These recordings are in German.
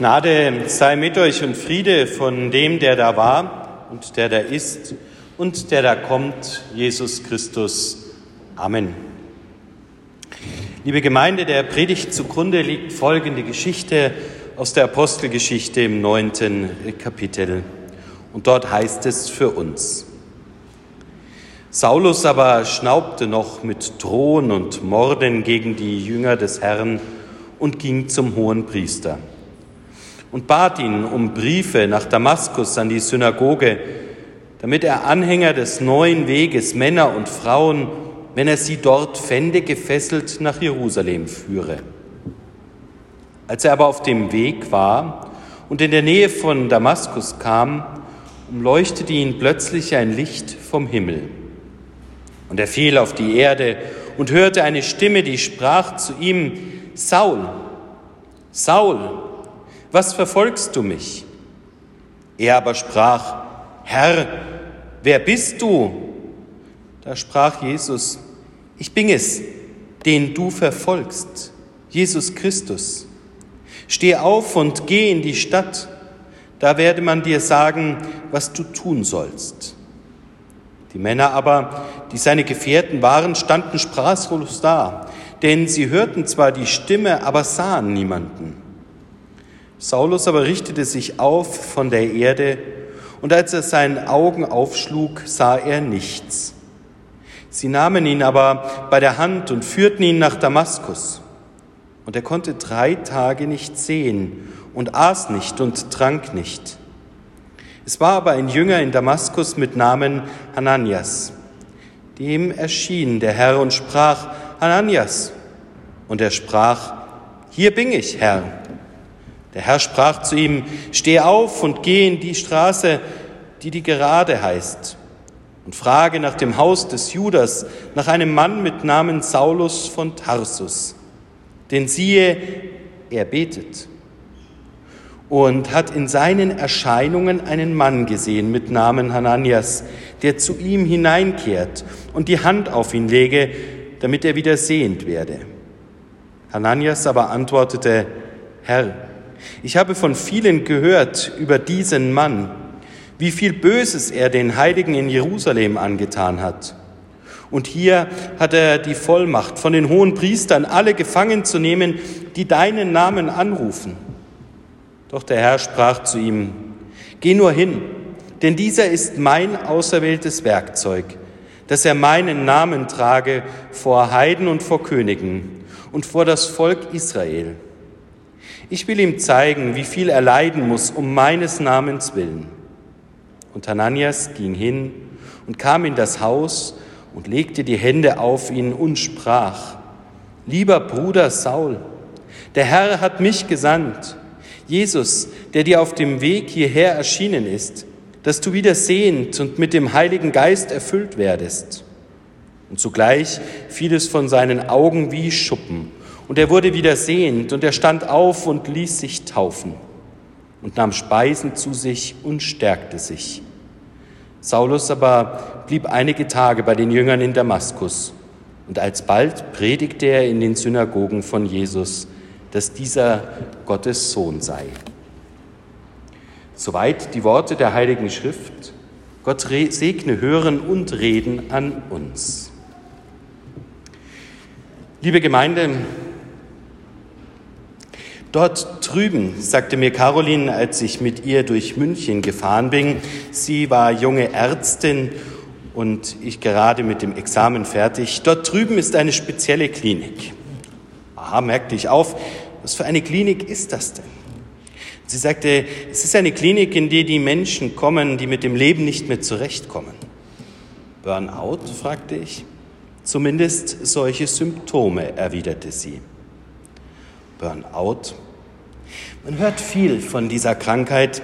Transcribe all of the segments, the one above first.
Gnade sei mit euch und Friede von dem, der da war und der da ist und der da kommt, Jesus Christus. Amen. Liebe Gemeinde, der Predigt zugrunde liegt folgende Geschichte aus der Apostelgeschichte im neunten Kapitel. Und dort heißt es für uns. Saulus aber schnaubte noch mit Drohen und Morden gegen die Jünger des Herrn und ging zum hohen Priester und bat ihn um Briefe nach Damaskus an die Synagoge, damit er Anhänger des neuen Weges, Männer und Frauen, wenn er sie dort fände, gefesselt nach Jerusalem führe. Als er aber auf dem Weg war und in der Nähe von Damaskus kam, umleuchtete ihn plötzlich ein Licht vom Himmel. Und er fiel auf die Erde und hörte eine Stimme, die sprach zu ihm, Saul, Saul, was verfolgst du mich? Er aber sprach, Herr, wer bist du? Da sprach Jesus, ich bin es, den du verfolgst, Jesus Christus. Steh auf und geh in die Stadt, da werde man dir sagen, was du tun sollst. Die Männer aber, die seine Gefährten waren, standen sprachlos da, denn sie hörten zwar die Stimme, aber sahen niemanden. Saulus aber richtete sich auf von der Erde, und als er seinen Augen aufschlug, sah er nichts. Sie nahmen ihn aber bei der Hand und führten ihn nach Damaskus. Und er konnte drei Tage nicht sehen und aß nicht und trank nicht. Es war aber ein Jünger in Damaskus mit Namen Hananias. Dem erschien der Herr und sprach, Hananias. Und er sprach, hier bin ich, Herr. Der Herr sprach zu ihm, steh auf und geh in die Straße, die die gerade heißt, und frage nach dem Haus des Judas, nach einem Mann mit Namen Saulus von Tarsus. Denn siehe, er betet und hat in seinen Erscheinungen einen Mann gesehen mit Namen Hananias, der zu ihm hineinkehrt und die Hand auf ihn lege, damit er wieder sehend werde. Hananias aber antwortete, Herr, ich habe von vielen gehört über diesen Mann, wie viel Böses er den Heiligen in Jerusalem angetan hat. Und hier hat er die Vollmacht von den hohen Priestern, alle gefangen zu nehmen, die deinen Namen anrufen. Doch der Herr sprach zu ihm, Geh nur hin, denn dieser ist mein auserwähltes Werkzeug, dass er meinen Namen trage vor Heiden und vor Königen und vor das Volk Israel. Ich will ihm zeigen, wie viel er leiden muss um meines Namens willen. Und Hananias ging hin und kam in das Haus und legte die Hände auf ihn und sprach, Lieber Bruder Saul, der Herr hat mich gesandt, Jesus, der dir auf dem Weg hierher erschienen ist, dass du wieder sehend und mit dem Heiligen Geist erfüllt werdest. Und zugleich fiel es von seinen Augen wie Schuppen und er wurde wieder sehend und er stand auf und ließ sich taufen und nahm Speisen zu sich und stärkte sich. Saulus aber blieb einige Tage bei den Jüngern in Damaskus und alsbald predigte er in den Synagogen von Jesus, dass dieser Gottes Sohn sei. Soweit die Worte der Heiligen Schrift. Gott segne Hören und Reden an uns. Liebe Gemeinde, Dort drüben, sagte mir Caroline, als ich mit ihr durch München gefahren bin, sie war junge Ärztin und ich gerade mit dem Examen fertig, dort drüben ist eine spezielle Klinik. Aha, merkte ich auf, was für eine Klinik ist das denn? Sie sagte, es ist eine Klinik, in die die Menschen kommen, die mit dem Leben nicht mehr zurechtkommen. Burnout? fragte ich. Zumindest solche Symptome, erwiderte sie. Burnout. Man hört viel von dieser Krankheit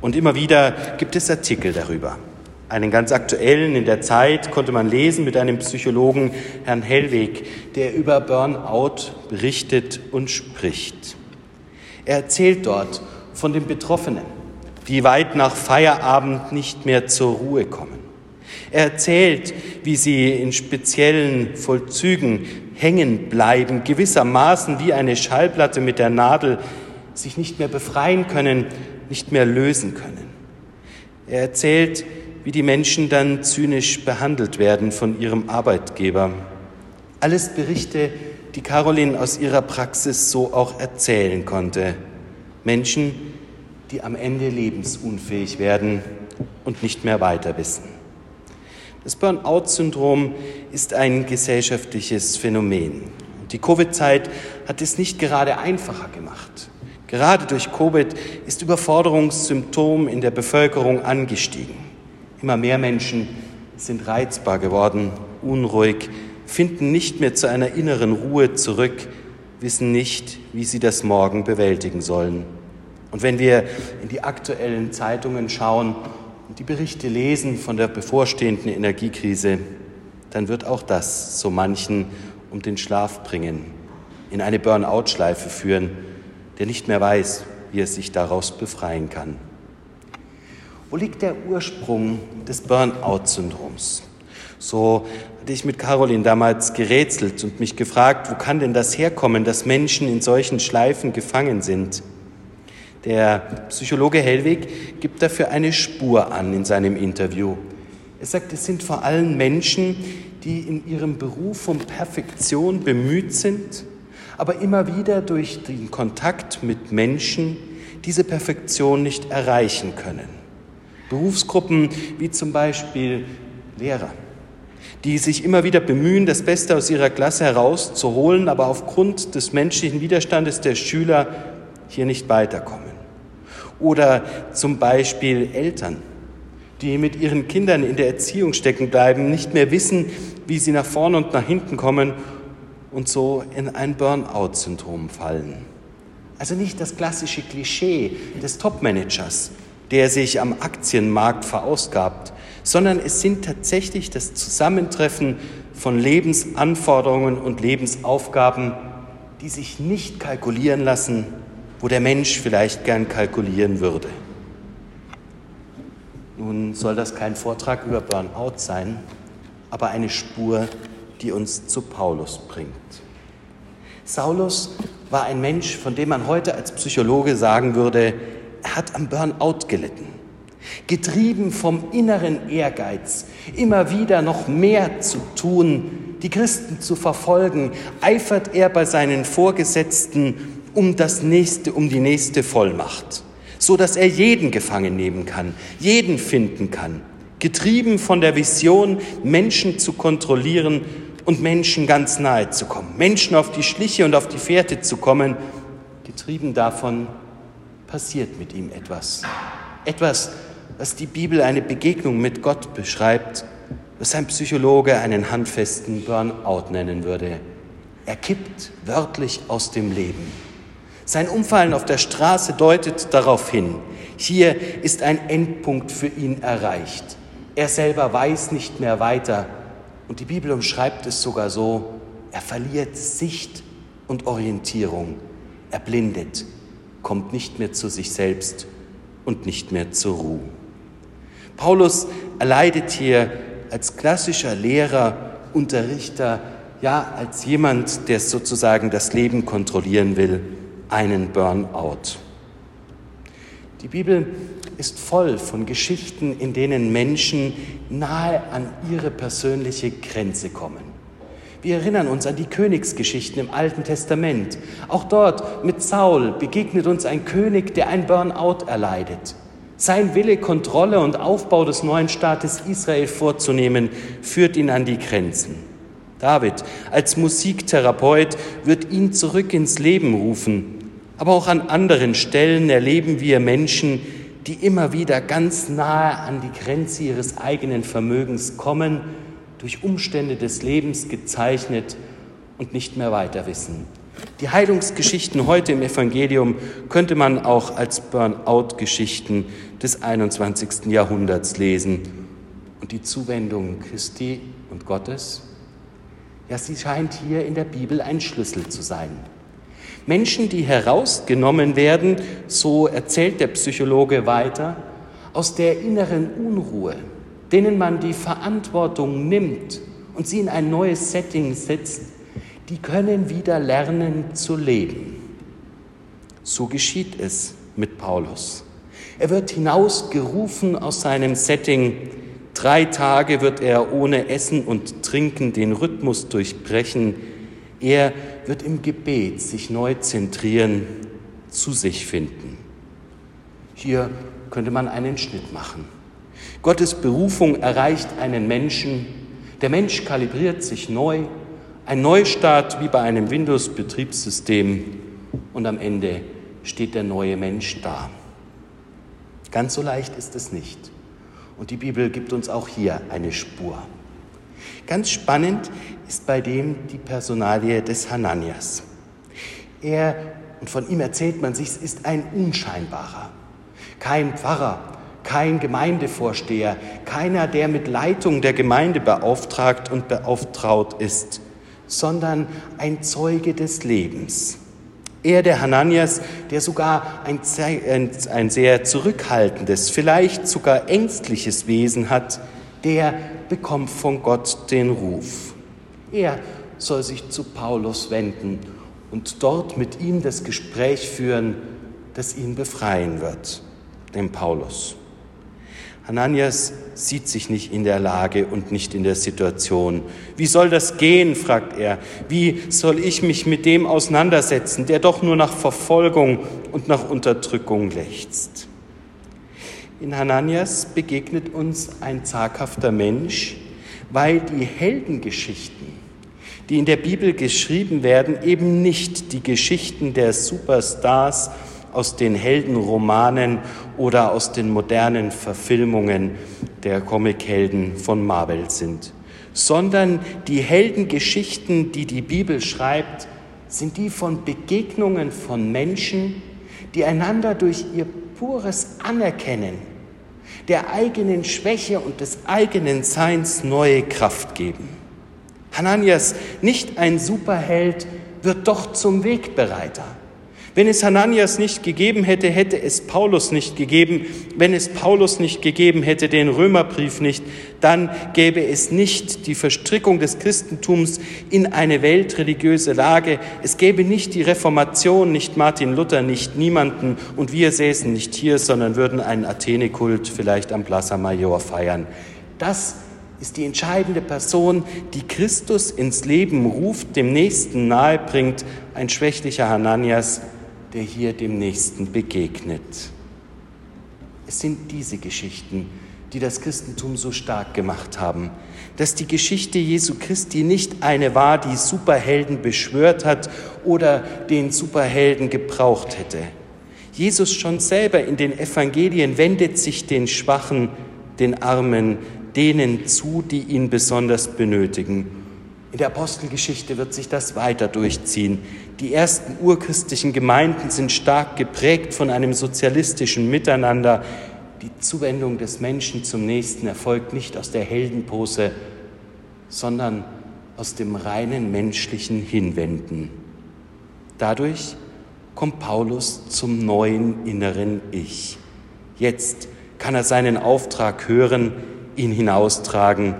und immer wieder gibt es Artikel darüber. Einen ganz aktuellen in der Zeit konnte man lesen mit einem Psychologen, Herrn Hellweg, der über Burnout berichtet und spricht. Er erzählt dort von den Betroffenen, die weit nach Feierabend nicht mehr zur Ruhe kommen. Er erzählt, wie sie in speziellen Vollzügen hängen bleiben, gewissermaßen wie eine Schallplatte mit der Nadel sich nicht mehr befreien können, nicht mehr lösen können. Er erzählt, wie die Menschen dann zynisch behandelt werden von ihrem Arbeitgeber. Alles Berichte, die Caroline aus ihrer Praxis so auch erzählen konnte. Menschen, die am Ende lebensunfähig werden und nicht mehr weiter wissen. Das Burnout-Syndrom ist ein gesellschaftliches Phänomen. Die Covid-Zeit hat es nicht gerade einfacher gemacht. Gerade durch Covid ist Überforderungssymptom in der Bevölkerung angestiegen. Immer mehr Menschen sind reizbar geworden, unruhig, finden nicht mehr zu einer inneren Ruhe zurück, wissen nicht, wie sie das Morgen bewältigen sollen. Und wenn wir in die aktuellen Zeitungen schauen und die Berichte lesen von der bevorstehenden Energiekrise, dann wird auch das so manchen um den Schlaf bringen, in eine Burnout-Schleife führen, der nicht mehr weiß, wie er sich daraus befreien kann. Wo liegt der Ursprung des Burnout-Syndroms? So hatte ich mit Caroline damals gerätselt und mich gefragt, wo kann denn das herkommen, dass Menschen in solchen Schleifen gefangen sind? Der Psychologe Hellwig gibt dafür eine Spur an in seinem Interview. Er sagt, es sind vor allem Menschen, die in ihrem Beruf um Perfektion bemüht sind, aber immer wieder durch den Kontakt mit Menschen diese Perfektion nicht erreichen können. Berufsgruppen wie zum Beispiel Lehrer, die sich immer wieder bemühen, das Beste aus ihrer Klasse herauszuholen, aber aufgrund des menschlichen Widerstandes der Schüler hier nicht weiterkommen. Oder zum Beispiel Eltern, die mit ihren Kindern in der Erziehung stecken bleiben, nicht mehr wissen, wie sie nach vorne und nach hinten kommen und so in ein Burnout-Syndrom fallen. Also nicht das klassische Klischee des Top-Managers, der sich am Aktienmarkt verausgabt, sondern es sind tatsächlich das Zusammentreffen von Lebensanforderungen und Lebensaufgaben, die sich nicht kalkulieren lassen, wo der Mensch vielleicht gern kalkulieren würde. Nun soll das kein Vortrag über Burnout sein, aber eine Spur, die uns zu Paulus bringt. Saulus war ein Mensch, von dem man heute als Psychologe sagen würde, er hat am Burnout gelitten. Getrieben vom inneren Ehrgeiz, immer wieder noch mehr zu tun, die Christen zu verfolgen, eifert er bei seinen Vorgesetzten um das nächste, um die nächste Vollmacht so dass er jeden gefangen nehmen kann, jeden finden kann, getrieben von der Vision, Menschen zu kontrollieren und Menschen ganz nahe zu kommen, Menschen auf die Schliche und auf die Fährte zu kommen, getrieben davon passiert mit ihm etwas. Etwas, was die Bibel eine Begegnung mit Gott beschreibt, was ein Psychologe einen handfesten Burnout nennen würde. Er kippt wörtlich aus dem Leben. Sein Umfallen auf der Straße deutet darauf hin, hier ist ein Endpunkt für ihn erreicht. Er selber weiß nicht mehr weiter und die Bibel umschreibt es sogar so, er verliert Sicht und Orientierung, er blindet, kommt nicht mehr zu sich selbst und nicht mehr zur Ruhe. Paulus erleidet hier als klassischer Lehrer, Unterrichter, ja als jemand, der sozusagen das Leben kontrollieren will, einen Burnout. Die Bibel ist voll von Geschichten, in denen Menschen nahe an ihre persönliche Grenze kommen. Wir erinnern uns an die Königsgeschichten im Alten Testament. Auch dort mit Saul begegnet uns ein König, der ein Burnout erleidet. Sein Wille, Kontrolle und Aufbau des neuen Staates Israel vorzunehmen, führt ihn an die Grenzen. David als Musiktherapeut wird ihn zurück ins Leben rufen aber auch an anderen Stellen erleben wir Menschen, die immer wieder ganz nahe an die Grenze ihres eigenen Vermögens kommen, durch Umstände des Lebens gezeichnet und nicht mehr weiter wissen. Die Heilungsgeschichten heute im Evangelium könnte man auch als Burnout-Geschichten des 21. Jahrhunderts lesen. Und die Zuwendung Christi und Gottes, ja, sie scheint hier in der Bibel ein Schlüssel zu sein. Menschen, die herausgenommen werden, so erzählt der Psychologe weiter, aus der inneren Unruhe, denen man die Verantwortung nimmt und sie in ein neues Setting setzt, die können wieder lernen zu leben. So geschieht es mit Paulus. Er wird hinausgerufen aus seinem Setting. Drei Tage wird er ohne Essen und Trinken den Rhythmus durchbrechen. Er wird im Gebet sich neu zentrieren, zu sich finden. Hier könnte man einen Schnitt machen. Gottes Berufung erreicht einen Menschen, der Mensch kalibriert sich neu, ein Neustart wie bei einem Windows-Betriebssystem und am Ende steht der neue Mensch da. Ganz so leicht ist es nicht. Und die Bibel gibt uns auch hier eine Spur. Ganz spannend ist bei dem die Personalie des Hananias. Er, und von ihm erzählt man sich, ist ein Unscheinbarer. Kein Pfarrer, kein Gemeindevorsteher, keiner, der mit Leitung der Gemeinde beauftragt und beauftraut ist, sondern ein Zeuge des Lebens. Er, der Hananias, der sogar ein, ein, sehr zurückhaltendes, vielleicht sogar ängstliches Wesen hat, der bekommt von Gott den Ruf. Er soll sich zu Paulus wenden und dort mit ihm das Gespräch führen, das ihn befreien wird, dem Paulus. Hananias sieht sich nicht in der Lage und nicht in der Situation. Wie soll das gehen, fragt er. Wie soll ich mich mit dem auseinandersetzen, der doch nur nach Verfolgung und nach Unterdrückung lechzt? In Hananias begegnet uns ein zaghafter Mensch, weil die Heldengeschichten, die in der Bibel geschrieben werden, eben nicht die Geschichten der Superstars aus den Heldenromanen oder aus den modernen Verfilmungen der Comichelden von Marvel sind, sondern die Heldengeschichten, die die Bibel schreibt, sind die von Begegnungen von Menschen, die einander durch ihr pures Anerkennen der eigenen Schwäche und des eigenen Seins neue Kraft geben. Hananias, nicht ein Superheld, wird doch zum Wegbereiter. Wenn es Hananias nicht gegeben hätte, hätte es Paulus nicht gegeben. Wenn es Paulus nicht gegeben hätte, den Römerbrief nicht, dann gäbe es nicht die Verstrickung des Christentums in eine weltreligiöse Lage. Es gäbe nicht die Reformation, nicht Martin Luther, nicht niemanden. Und wir säßen nicht hier, sondern würden einen Athene-Kult vielleicht am Plaza Major feiern. Das ist die entscheidende Person, die Christus ins Leben ruft, dem Nächsten nahebringt, ein schwächlicher Hananias, der hier dem Nächsten begegnet. Es sind diese Geschichten, die das Christentum so stark gemacht haben, dass die Geschichte Jesu Christi nicht eine war, die Superhelden beschwört hat oder den Superhelden gebraucht hätte. Jesus schon selber in den Evangelien wendet sich den Schwachen, den Armen, denen zu, die ihn besonders benötigen. In der Apostelgeschichte wird sich das weiter durchziehen. Die ersten urchristlichen Gemeinden sind stark geprägt von einem sozialistischen Miteinander. Die Zuwendung des Menschen zum Nächsten erfolgt nicht aus der Heldenpose, sondern aus dem reinen menschlichen Hinwenden. Dadurch kommt Paulus zum neuen inneren Ich. Jetzt kann er seinen Auftrag hören, ihn hinaustragen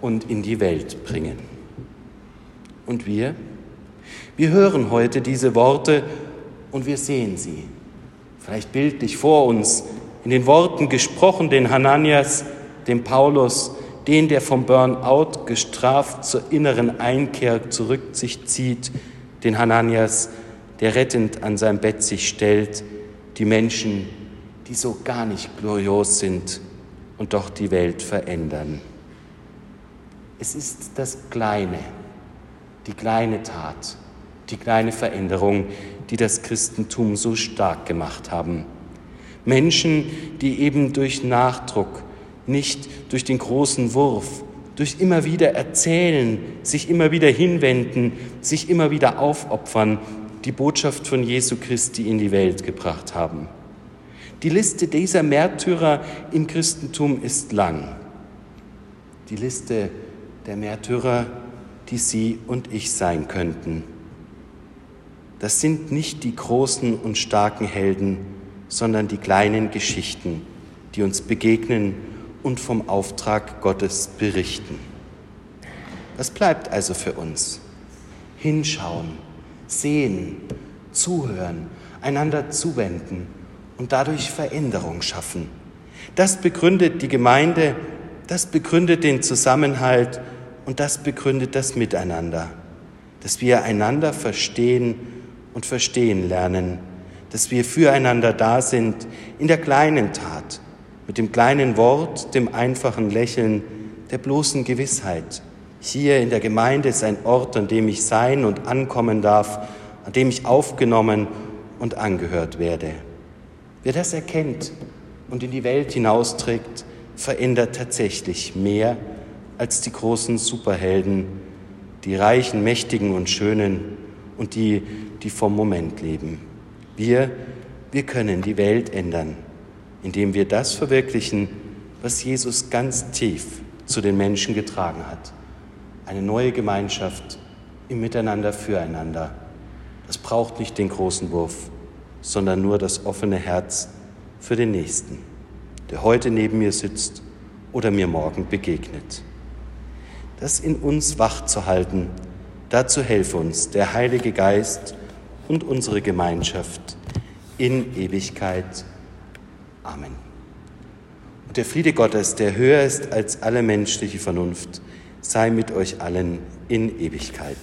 und in die Welt bringen. Und wir? Wir hören heute diese Worte und wir sehen sie, vielleicht bildlich vor uns, in den Worten gesprochen, den Hananias, den Paulus, den, der vom Burnout gestraft zur inneren Einkehr zurück sich zieht, den Hananias, der rettend an sein Bett sich stellt, die Menschen, die so gar nicht glorios sind und doch die Welt verändern. Es ist das Kleine, die kleine Tat, die kleine Veränderung, die das Christentum so stark gemacht haben. Menschen, die eben durch Nachdruck, nicht durch den großen Wurf, durch immer wieder erzählen, sich immer wieder hinwenden, sich immer wieder aufopfern, die Botschaft von Jesu Christi in die Welt gebracht haben. Die Liste dieser Märtyrer im Christentum ist lang. Die Liste der Märtyrer, die Sie und ich sein könnten das sind nicht die großen und starken Helden, sondern die kleinen Geschichten, die uns begegnen und vom Auftrag Gottes berichten. Was bleibt also für uns? Hinschauen, sehen, zuhören, einander zuwenden und dadurch Veränderung schaffen. Das begründet die Gemeinde, das begründet den Zusammenhalt und das begründet das Miteinander, dass wir einander verstehen und verstehen lernen, dass wir füreinander da sind in der kleinen Tat, mit dem kleinen Wort, dem einfachen Lächeln, der bloßen Gewissheit. Hier in der Gemeinde ist ein Ort, an dem ich sein und ankommen darf, an dem ich aufgenommen und angehört werde. Wer das erkennt und in die Welt hinausträgt, verändert tatsächlich mehr als die großen Superhelden, die Reichen, Mächtigen und Schönen und die, die vom Moment leben. Wir, wir können die Welt ändern, indem wir das verwirklichen, was Jesus ganz tief zu den Menschen getragen hat. Eine neue Gemeinschaft im Miteinander füreinander. Das braucht nicht den großen Wurf, sondern nur das offene Herz für den Nächsten, der heute neben mir sitzt oder mir morgen begegnet. Das in uns wach zu halten, dazu helfe uns der Heilige Geist und unsere Gemeinschaft in Ewigkeit. Amen. Und der Friede Gottes, der höher ist als alle menschliche Vernunft, sei mit euch allen in Ewigkeit.